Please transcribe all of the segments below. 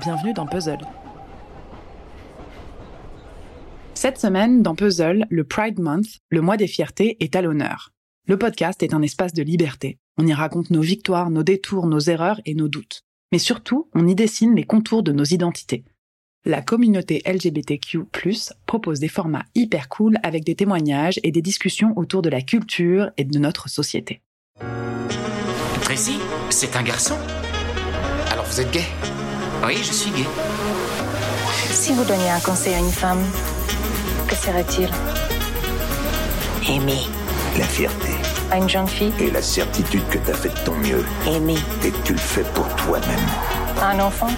bienvenue dans Puzzle. Cette semaine, dans Puzzle, le Pride Month, le mois des fiertés, est à l'honneur. Le podcast est un espace de liberté. On y raconte nos victoires, nos détours, nos erreurs et nos doutes. Mais surtout, on y dessine les contours de nos identités. La communauté LGBTQ+, propose des formats hyper cool avec des témoignages et des discussions autour de la culture et de notre société. Tracy, c'est un garçon Alors vous êtes gay? Oui, je suis gay. Si vous donniez un conseil à une femme, que serait-il Aimer. La fierté. À une jeune fille Et la certitude que t'as fait de ton mieux. Aimer. Et que tu le fais pour toi-même. À un enfant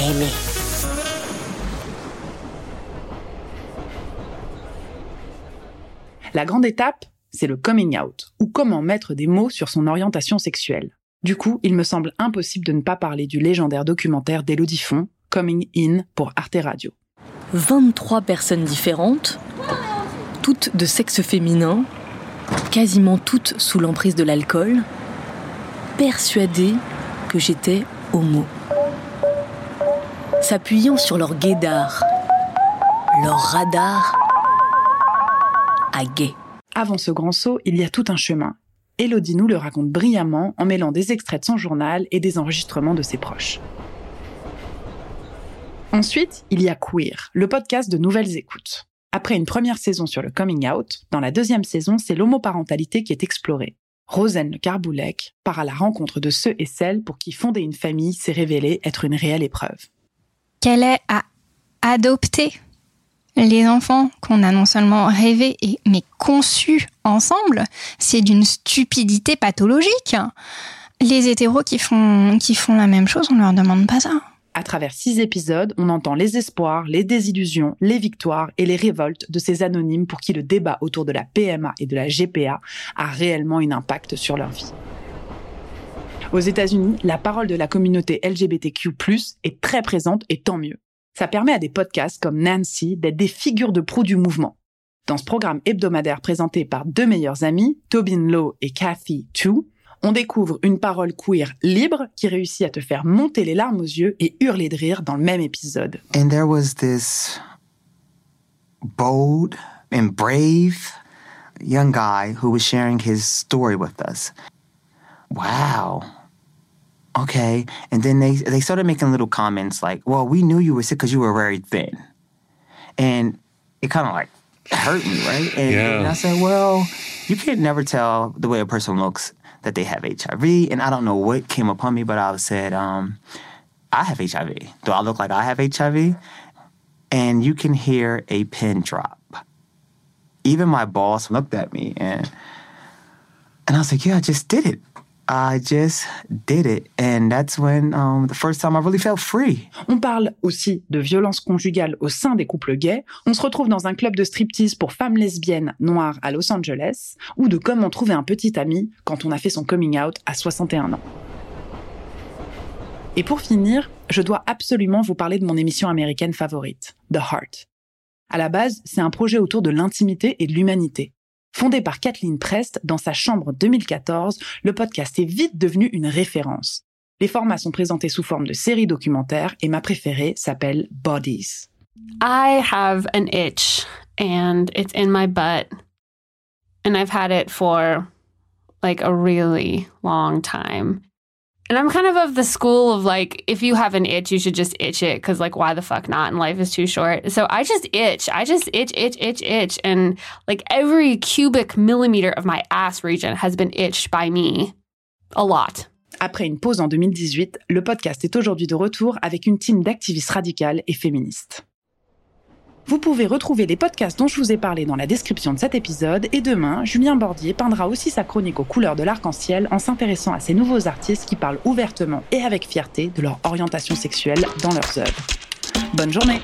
Aimer. La grande étape, c'est le coming out, ou comment mettre des mots sur son orientation sexuelle. Du coup, il me semble impossible de ne pas parler du légendaire documentaire d'Élodie Font, Coming In pour Arte Radio. 23 personnes différentes, toutes de sexe féminin, quasiment toutes sous l'emprise de l'alcool, persuadées que j'étais homo. S'appuyant sur leur guédard, leur radar à gay. Avant ce grand saut, il y a tout un chemin. Elodie nous le raconte brillamment en mêlant des extraits de son journal et des enregistrements de ses proches. Ensuite, il y a Queer, le podcast de nouvelles écoutes. Après une première saison sur le coming out, dans la deuxième saison, c'est l'homoparentalité qui est explorée. Rosane Le Carboulec part à la rencontre de ceux et celles pour qui fonder une famille s'est révélé être une réelle épreuve. Qu'elle est à adopter les enfants qu'on a non seulement rêvé et mais conçus ensemble, c'est d'une stupidité pathologique. Les hétéros qui font qui font la même chose, on leur demande pas ça. À travers six épisodes, on entend les espoirs, les désillusions, les victoires et les révoltes de ces anonymes pour qui le débat autour de la PMA et de la GPA a réellement un impact sur leur vie. Aux États-Unis, la parole de la communauté LGBTQ+ est très présente et tant mieux. Ça permet à des podcasts comme Nancy d'être des figures de proue du mouvement. Dans ce programme hebdomadaire présenté par deux meilleurs amis, Tobin Lowe et Kathy Chu, on découvre une parole queer libre qui réussit à te faire monter les larmes aux yeux et hurler de rire dans le même épisode. And there was this bold and brave young guy who was sharing his story with us. Wow. Okay. And then they they started making little comments like, "Well, we knew you were sick because you were very thin," and it kind of like hurt me, right? And, Yeah. and I said, "Well, you can't never tell the way a person looks that they have HIV." And I don't know what came upon me, but I said, um, "I have HIV. Do I look like I have HIV?" And you can hear a pin drop. Even my boss looked at me and and I was like, "Yeah, I just did it." I just did it. And that's when um, the first time I really felt free. On parle aussi de violence conjugale au sein des couples gays. On se retrouve dans un club de striptease pour femmes lesbiennes noires à Los Angeles, ou de comment trouver un petit ami quand on a fait son coming out à 61 ans. Et pour finir, je dois absolument vous parler de mon émission américaine favorite, The Heart. À la base, c'est un projet autour de l'intimité et de l'humanité. Fondé par Kathleen Prest dans sa chambre en 2014, le podcast est vite devenu une référence. Les formats sont présentés sous forme de séries documentaires et ma préférée s'appelle Bodies. I have an itch and it's in my butt. And I've had it for like a really long time. And I'm kind of of the school of like, if you have an itch, you should just itch it because, like, why the fuck not? And life is too short. So I just itch. I just itch, itch, itch, itch. And like every cubic millimeter of my ass region has been itched by me a lot. Après une pause en 2018, le podcast est aujourd'hui de retour avec une team d'activistes radicales et féministes. Vous pouvez retrouver les podcasts dont je vous ai parlé dans la description de cet épisode et demain, Julien Bordier peindra aussi sa chronique aux couleurs de l'arc-en-ciel en s'intéressant à ces nouveaux artistes qui parlent ouvertement et avec fierté de leur orientation sexuelle dans leurs œuvres. Bonne journée